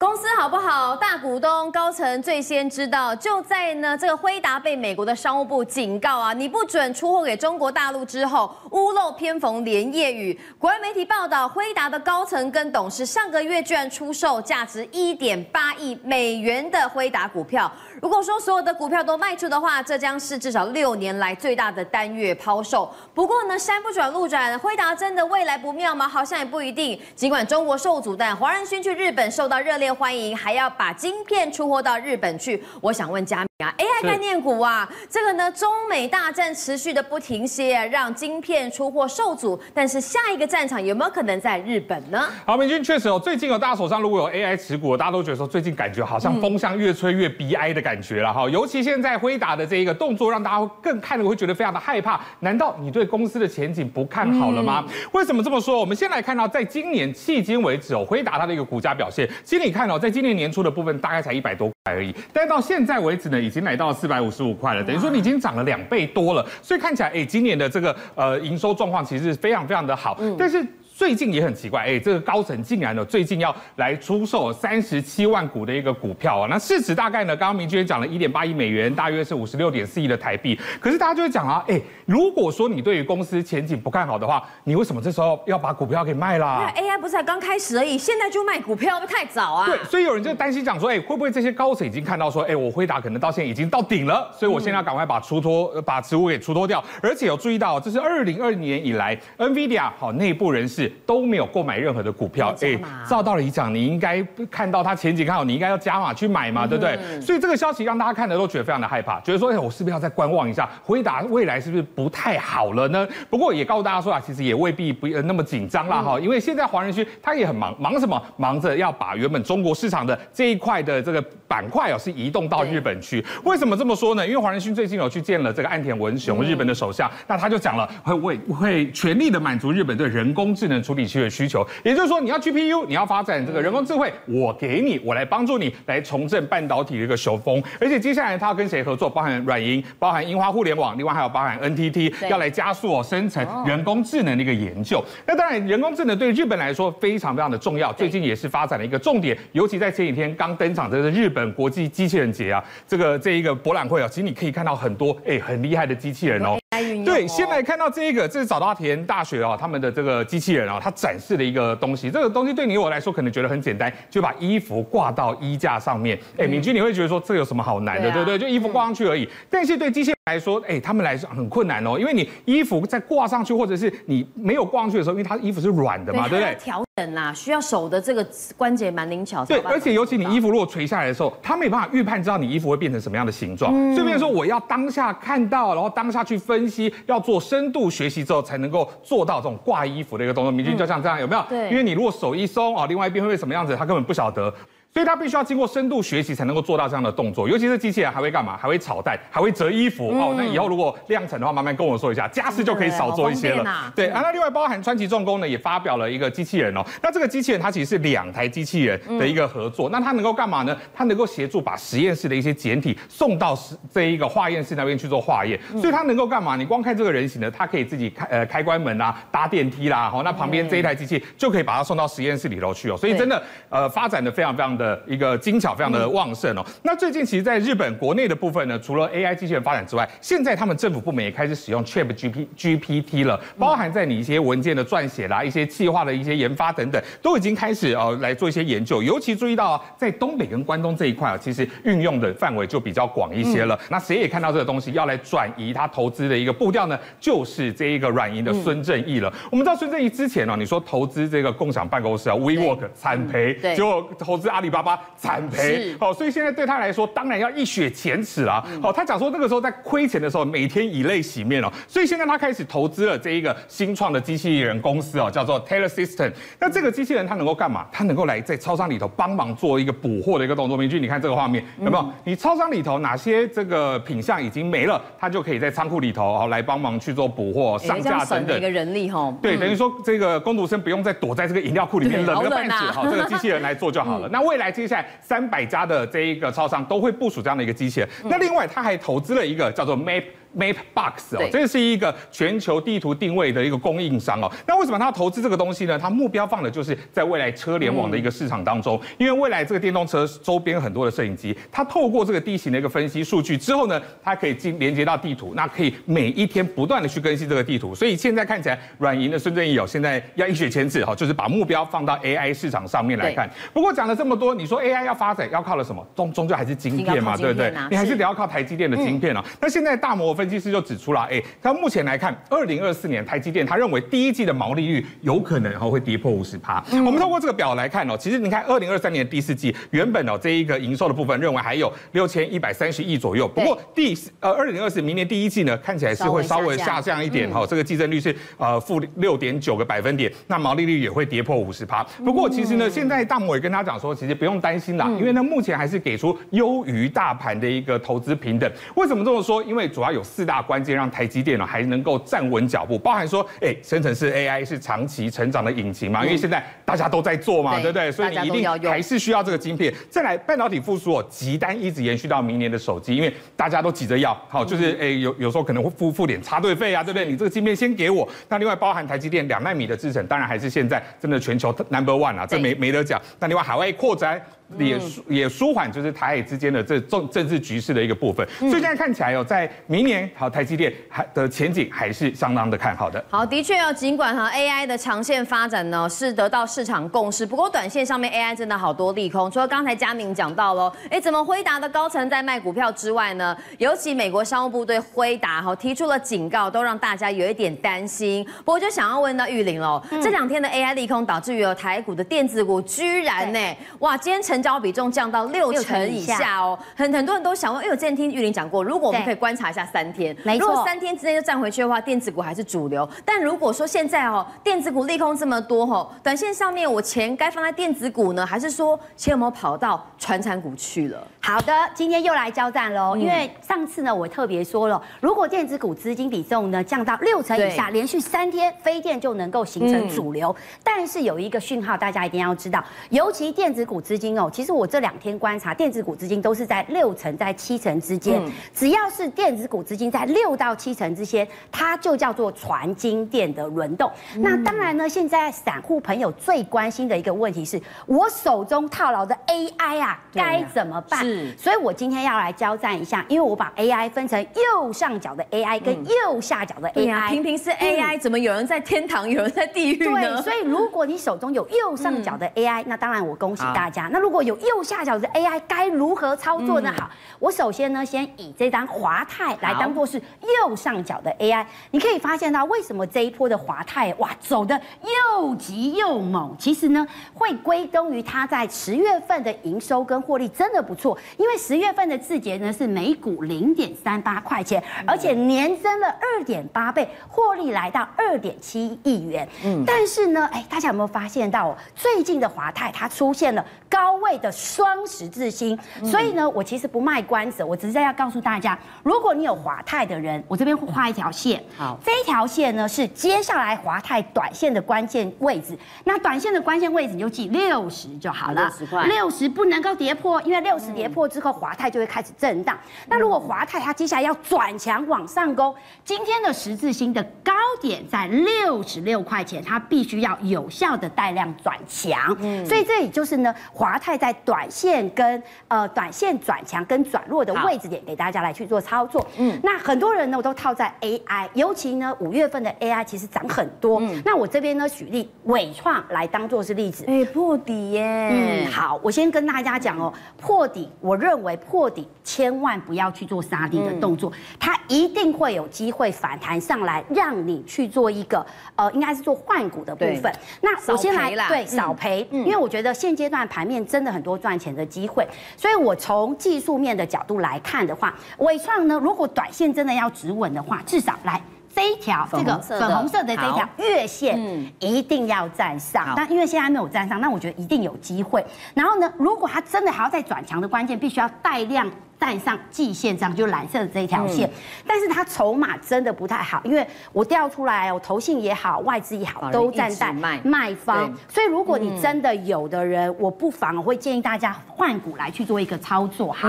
公司好不好？大股东高层最先知道。就在呢，这个辉达被美国的商务部警告啊，你不准出货给中国大陆之后，屋漏偏逢连夜雨。国外媒体报道，辉达的高层跟董事上个月居然出售价值一点八亿美元的辉达股票。如果说所有的股票都卖出的话，这将是至少六年来最大的单月抛售。不过呢，山不转路转，辉达真的未来不妙吗？好像也不一定。尽管中国受阻，但黄仁勋去日本受到热烈。欢迎，还要把晶片出货到日本去。我想问佳明啊，AI 概念股啊，这个呢，中美大战持续的不停歇，让晶片出货受阻。但是下一个战场有没有可能在日本呢？好，明君确实哦，最近有，大家手上如果有 AI 持股，大家都觉得说最近感觉好像风向越吹越 BI 的感觉了哈。尤其现在辉达的这一个动作，让大家更看了会觉得非常的害怕。难道你对公司的前景不看好了吗？为什么这么说？我们先来看到，在今年迄今为止哦，辉达它的一个股价表现，其实你。看哦，在今年年初的部分大概才一百多块而已，但到现在为止呢，已经来到了四百五十五块了，等于说你已经涨了两倍多了，所以看起来，哎，今年的这个呃营收状况其实是非常非常的好，但是。最近也很奇怪，哎，这个高层竟然呢，最近要来出售三十七万股的一个股票啊，那市值大概呢，刚刚明君也讲了一点八亿美元，大约是五十六点四亿的台币。可是大家就会讲啊，哎，如果说你对于公司前景不看好的话，你为什么这时候要把股票给卖啦？因为 AI 不是才刚开始而已，现在就卖股票会不会太早啊？对，所以有人就担心讲说，哎，会不会这些高层已经看到说，哎，我辉达可能到现在已经到顶了，所以我现在要赶快把出脱，把持股给出脱掉。而且有注意到，这是二零二零年以来，NVIDIA 好内部人士都没有购买任何的股票，哎，照道理讲，你应该看到它前景看好，你应该要加码去买嘛，对不对？所以这个消息让大家看的都觉得非常的害怕，觉得说，哎，我是不是要再观望一下，回答未来是不是不太好了呢？不过也告诉大家说啊，其实也未必不那么紧张啦哈，因为现在华人区他也很忙，忙什么？忙着要把原本中国市场的这一块的这个板块哦，是移动到日本去。为什么这么说呢？因为华人勋最近有去见了这个岸田文雄，日本的首相，那他就讲了，会会会全力的满足日本对人工智能处理器的需求。也就是说，你要 GPU，你要发展这个人工智慧，我给你，我来帮助你来重振半导体的一个雄风。而且接下来他要跟谁合作？包含软银，包含樱花互联网，另外还有包含 NTT，要来加速哦生成人工智能的一个研究。那当然，人工智能对日本来说非常非常的重要，最近也是发展的一个重点。尤其在前几天刚登场的这个日本国际机器人节啊，这个这一个博览会啊，其实你可以看到很多哎很厉害的机器人哦。对，先来看到这一个，这是早稻田大学啊，他们的这个机器人啊，它展示的一个东西。这个东西对你我来说可能觉得很简单，就把衣服挂到衣架上面。哎，敏君，你会觉得说这有什么好难的，对不对？就衣服挂上去而已。但是对机器人来说，哎，他们来说很困难哦，因为你衣服在挂上去，或者是你没有挂上去的时候，因为它衣服是软的嘛，对不对？调整啊，需要手的这个关节蛮灵巧。对，而且尤其你衣服如果垂下来的时候，他没办法预判知道你衣服会变成什么样的形状。所以说我要当下看到，然后当下去分析，要做。深度学习之后才能够做到这种挂衣服的一个动作，明君就像这样，有没有？对，因为你如果手一松啊，另外一边会会什么样子，他根本不晓得。所以它必须要经过深度学习才能够做到这样的动作，尤其是机器人还会干嘛？还会炒蛋，还会折衣服、嗯、哦。那以后如果量产的话，麻烦跟我说一下，家事就可以少做一些了。啊对啊，那另外包含川崎重工呢，也发表了一个机器人哦。那这个机器人它其实是两台机器人的一个合作，嗯、那它能够干嘛呢？它能够协助把实验室的一些简体送到这一个化验室那边去做化验。所以它能够干嘛？你光看这个人形呢，它可以自己开呃开关门啊，搭电梯啦。好，那旁边这一台机器就可以把它送到实验室里头去哦。所以真的呃发展的非常非常的一个精巧。非常的旺盛哦。那最近其实，在日本国内的部分呢，除了 AI 机器人发展之外，现在他们政府部门也开始使用 Chat GP GPT 了，包含在你一些文件的撰写啦、一些计划的一些研发等等，都已经开始呃来做一些研究。尤其注意到在东北跟关东这一块啊，其实运用的范围就比较广一些了。那谁也看到这个东西要来转移他投资的一个步调呢？就是这一个软银的孙正义了。我们知道孙正义之前呢，你说投资这个共享办公室啊，WeWork 惨赔，结果投资阿里巴巴惨赔。是，好，所以现在对他来说，当然要一雪前耻啦。好，他讲说那个时候在亏钱的时候，每天以泪洗面哦。所以现在他开始投资了这一个新创的机器人公司哦，叫做 Taylor System。那这个机器人它能够干嘛？它能够来在超商里头帮忙做一个补货的一个动作。明君，你看这个画面有没有？你超商里头哪些这个品相已经没了，它就可以在仓库里头哦来帮忙去做补货、上架等等。一个人力哈，对，等于说这个工读生不用再躲在这个饮料库里面冷个半死，好，这个机器人来做就好了。那未来接下来三百家的这一个超商都会部署这样的一个机器人。那另外他还投资了一个叫做 Map Mapbox 哦，这是一个全球地图定位的一个供应商哦。那为什么他要投资这个东西呢？他目标放的就是在未来车联网的一个市场当中，因为未来这个电动车周边很多的摄影机，它透过这个地形的一个分析数据之后呢，它可以进连接到地图，那可以每一天不断的去更新这个地图。所以现在看起来，软银的孙正义哦，现在要一雪前耻哈，就是把目标放到 AI 市场上面来看。不过讲了这么多，你说 AI 要发展要靠了什么？终终究还是晶片嘛，对不对？你还是得要靠台积电的晶片啊。那现在大摩分析师就指出了，哎，他目前来看，二零二四年台积电他认为第一季的毛利率有可能会跌破五十趴。我们透过这个表来看哦，其实你看二零二三年第四季原本哦这一个营收的部分认为还有六千一百三十亿左右，不过第呃二零二四明年第一季呢看起来是会稍微下降一点哈，这个季增率是呃负六点九个百分点，那毛利率也会跌破五十趴。不过其实呢，现在大摩也跟他讲说，其实不用担心啦，因为呢目前还是给出优于大盘的一个投资平等。为什么这么说？因为主要有四大关键让台积电呢还能够站稳脚步，包含说，哎，生成式 AI 是长期成长的引擎嘛，因为现在大家都在做嘛，对不对？所以你一定还是需要这个晶片。再来，半导体复苏哦，急单一直延续到明年的手机，因为大家都急着要，好，就是哎有有时候可能会付付点插队费啊，对不对？你这个晶片先给我。那另外包含台积电两纳米的制程，当然还是现在真的全球 number one 啊，这没没得讲。那另外海外扩展。也舒也舒缓，就是台海之间的这政政治局势的一个部分，所以现在看起来哦，在明年好台积电还的前景还是相当的看好的。好，的确哦，尽管哈 AI 的长线发展呢是得到市场共识，不过短线上面 AI 真的好多利空。除了刚才嘉明讲到喽，哎，怎么辉达的高层在卖股票之外呢？尤其美国商务部对辉达哈提出了警告，都让大家有一点担心。不过就想要问到玉玲喽，这两天的 AI 利空导致于有台股的电子股居然呢，哇，今天成。成交比重降到六成以下哦，很很多人都想问，因为我之前听玉玲讲过，如果我们可以观察一下三天，如果三天之内就站回去的话，电子股还是主流。但如果说现在哦，电子股利空这么多哦，短线上面我钱该放在电子股呢，还是说钱有没有跑到传产股去了？好的，今天又来交战喽，因为上次呢，我特别说了，如果电子股资金比重呢降到六成以下，连续三天非电就能够形成主流。但是有一个讯号，大家一定要知道，尤其电子股资金哦。其实我这两天观察电子股资金都是在六成在七成之间，只要是电子股资金在六到七成之间，它就叫做传晶电的轮动。那当然呢，现在散户朋友最关心的一个问题是，我手中套牢的 AI 啊，该怎么办？是，所以我今天要来交战一下，因为我把 AI 分成右上角的 AI 跟右下角的 AI。平平是 AI，怎么有人在天堂，有人在地狱呢？对，所以如果你手中有右上角的 AI，那当然我恭喜大家。那如果有右下角的 AI 该如何操作呢？好，我首先呢，先以这张华泰来当做是右上角的 AI。你可以发现到为什么这一波的华泰哇走的又急又猛？其实呢，会归功于它在十月份的营收跟获利真的不错。因为十月份的字节呢是每股零点三八块钱，而且年增了二点八倍，获利来到二点七亿元。嗯，但是呢，哎，大家有没有发现到最近的华泰它出现了高位？的双十字星，所以呢，我其实不卖关子，我只是在要告诉大家，如果你有华泰的人，我这边会画一条线，好，这一条线呢是接下来华泰短线的关键位置，那短线的关键位置你就记六十就好了，六十块，六十不能够跌破，因为六十跌破之后，华泰就会开始震荡。那如果华泰它接下来要转强往上攻，今天的十字星的高点在六十六块钱，它必须要有效的带量转强，嗯，所以这里就是呢，华泰。在短线跟呃短线转强跟转弱的位置点，给大家来去做操作。嗯，那很多人呢，我都套在 AI，尤其呢五月份的 AI 其实涨很多。嗯，那我这边呢举例伟创来当做是例子。哎，破底耶。嗯，好，我先跟大家讲哦，破底，我认为破底千万不要去做杀低的动作，它一定会有机会反弹上来，让你去做一个呃，应该是做换股的部分。那我先来对少赔，因为我觉得现阶段盘面真的。很多赚钱的机会，所以我从技术面的角度来看的话，微创呢，如果短线真的要止稳的话，至少来这一条这个粉红色的这条月线一定要站上。但因为现在还没有站上，那我觉得一定有机会。然后呢，如果它真的还要再转强的关键，必须要带量。站上季线上就蓝色的这一条线，但是它筹码真的不太好，因为我调出来，我投信也好，外资也好，都站在卖方，所以如果你真的有的人，我不妨我会建议大家换股来去做一个操作。好，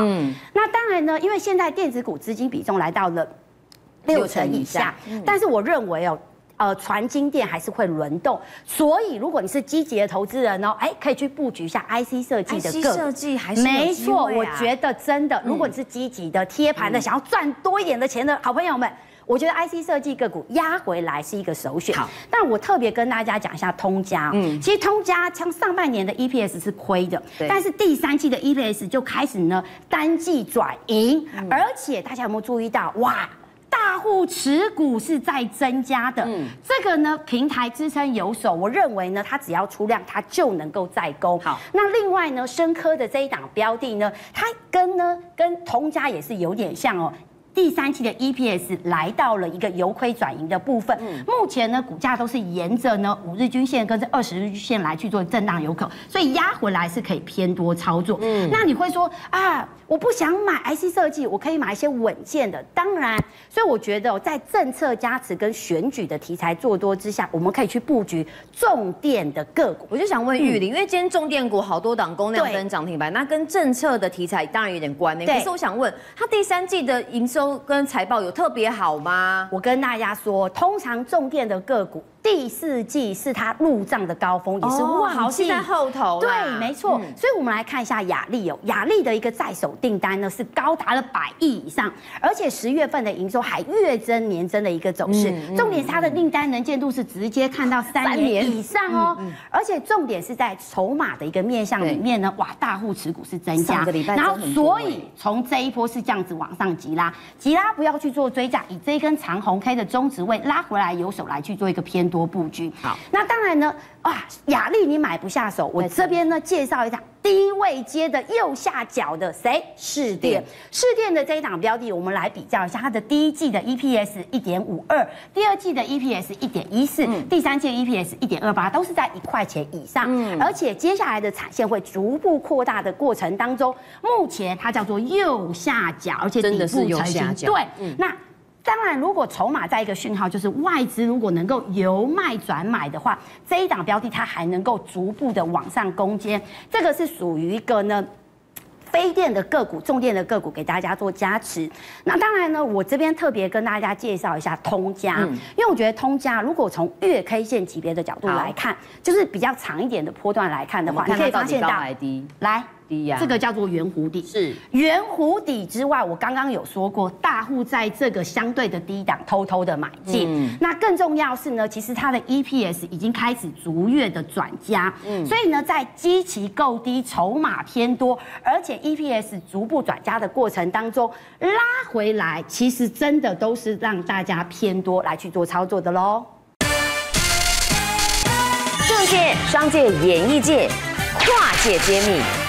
那当然呢，因为现在电子股资金比重来到了。六成以下。但是我认为哦。呃，传晶电还是会轮动，所以如果你是积极的投资人哦，哎，可以去布局一下 IC 设计的个股。设计还是没错，我觉得真的，如果你是积极的贴盘的，想要赚多一点的钱的好朋友们，我觉得 IC 设计个股压回来是一个首选。好，但我特别跟大家讲一下通家，嗯，其实通家像上半年的 EPS 是亏的，但是第三季的 EPS 就开始呢单季转盈，而且大家有没有注意到哇？大户持股是在增加的，嗯，这个呢平台支撑有手，我认为呢它只要出量，它就能够再攻。好，那另外呢，深科的这一档标的呢，它跟呢跟同家也是有点像哦。第三期的 EPS 来到了一个由亏转盈的部分，目前呢股价都是沿着呢五日均线跟这二十日均线来去做震荡有可，所以压回来是可以偏多操作。嗯，那你会说啊，我不想买 IC 设计，我可以买一些稳健的。当然，所以我觉得在政策加持跟选举的题材做多之下，我们可以去布局重电的个股。我就想问玉玲，因为今天重电股好多档公量跟涨停板，那跟政策的题材当然有点关联。可是我想问，它第三季的营收。都跟财报有特别好吗？我跟大家说，通常重电的个股。第四季是他入账的高峰，也是旺季。在后头。对，没错。所以，我们来看一下雅丽哦，雅丽的一个在手订单呢是高达了百亿以上，而且十月份的营收还月增年增的一个走势。重点是它的订单能见度是直接看到三年。以上哦，而且重点是在筹码的一个面向里面呢，哇，大户持股是增加，然后所以从这一波是这样子往上急拉，急拉不要去做追价，以这一根长红 K 的中值位拉回来，有手来去做一个偏多布局。好，那当然呢，啊，亚力你买不下手，我这边呢介绍一下低位接的右下角的谁？士电，士电的这一档标的，我们来比较一下它的第一季的 EPS 一点五二，第二季的 EPS 一点一四，第三季 EPS 一点二八，都是在一块钱以上。嗯，而且接下来的产线会逐步扩大的过程当中，目前它叫做右下角，而且底部成型。对，那。当然，如果筹码在一个讯号，就是外资如果能够由卖转买的话，这一档标的它还能够逐步的往上攻坚，这个是属于一个呢非电的个股、重电的个股给大家做加持。那当然呢，我这边特别跟大家介绍一下通家，因为我觉得通家如果从月 K 线级别的角度来看，就是比较长一点的波段来看的话，你可以发现到来。这个叫做圆弧底，是圆弧底之外，我刚刚有说过，大户在这个相对的低档偷偷的买进。嗯、那更重要是呢，其实它的 EPS 已经开始逐月的转加。嗯，所以呢，在基期够低、筹码偏多，而且 EPS 逐步转加的过程当中，拉回来，其实真的都是让大家偏多来去做操作的喽。政界、商界、演艺界，跨界揭秘。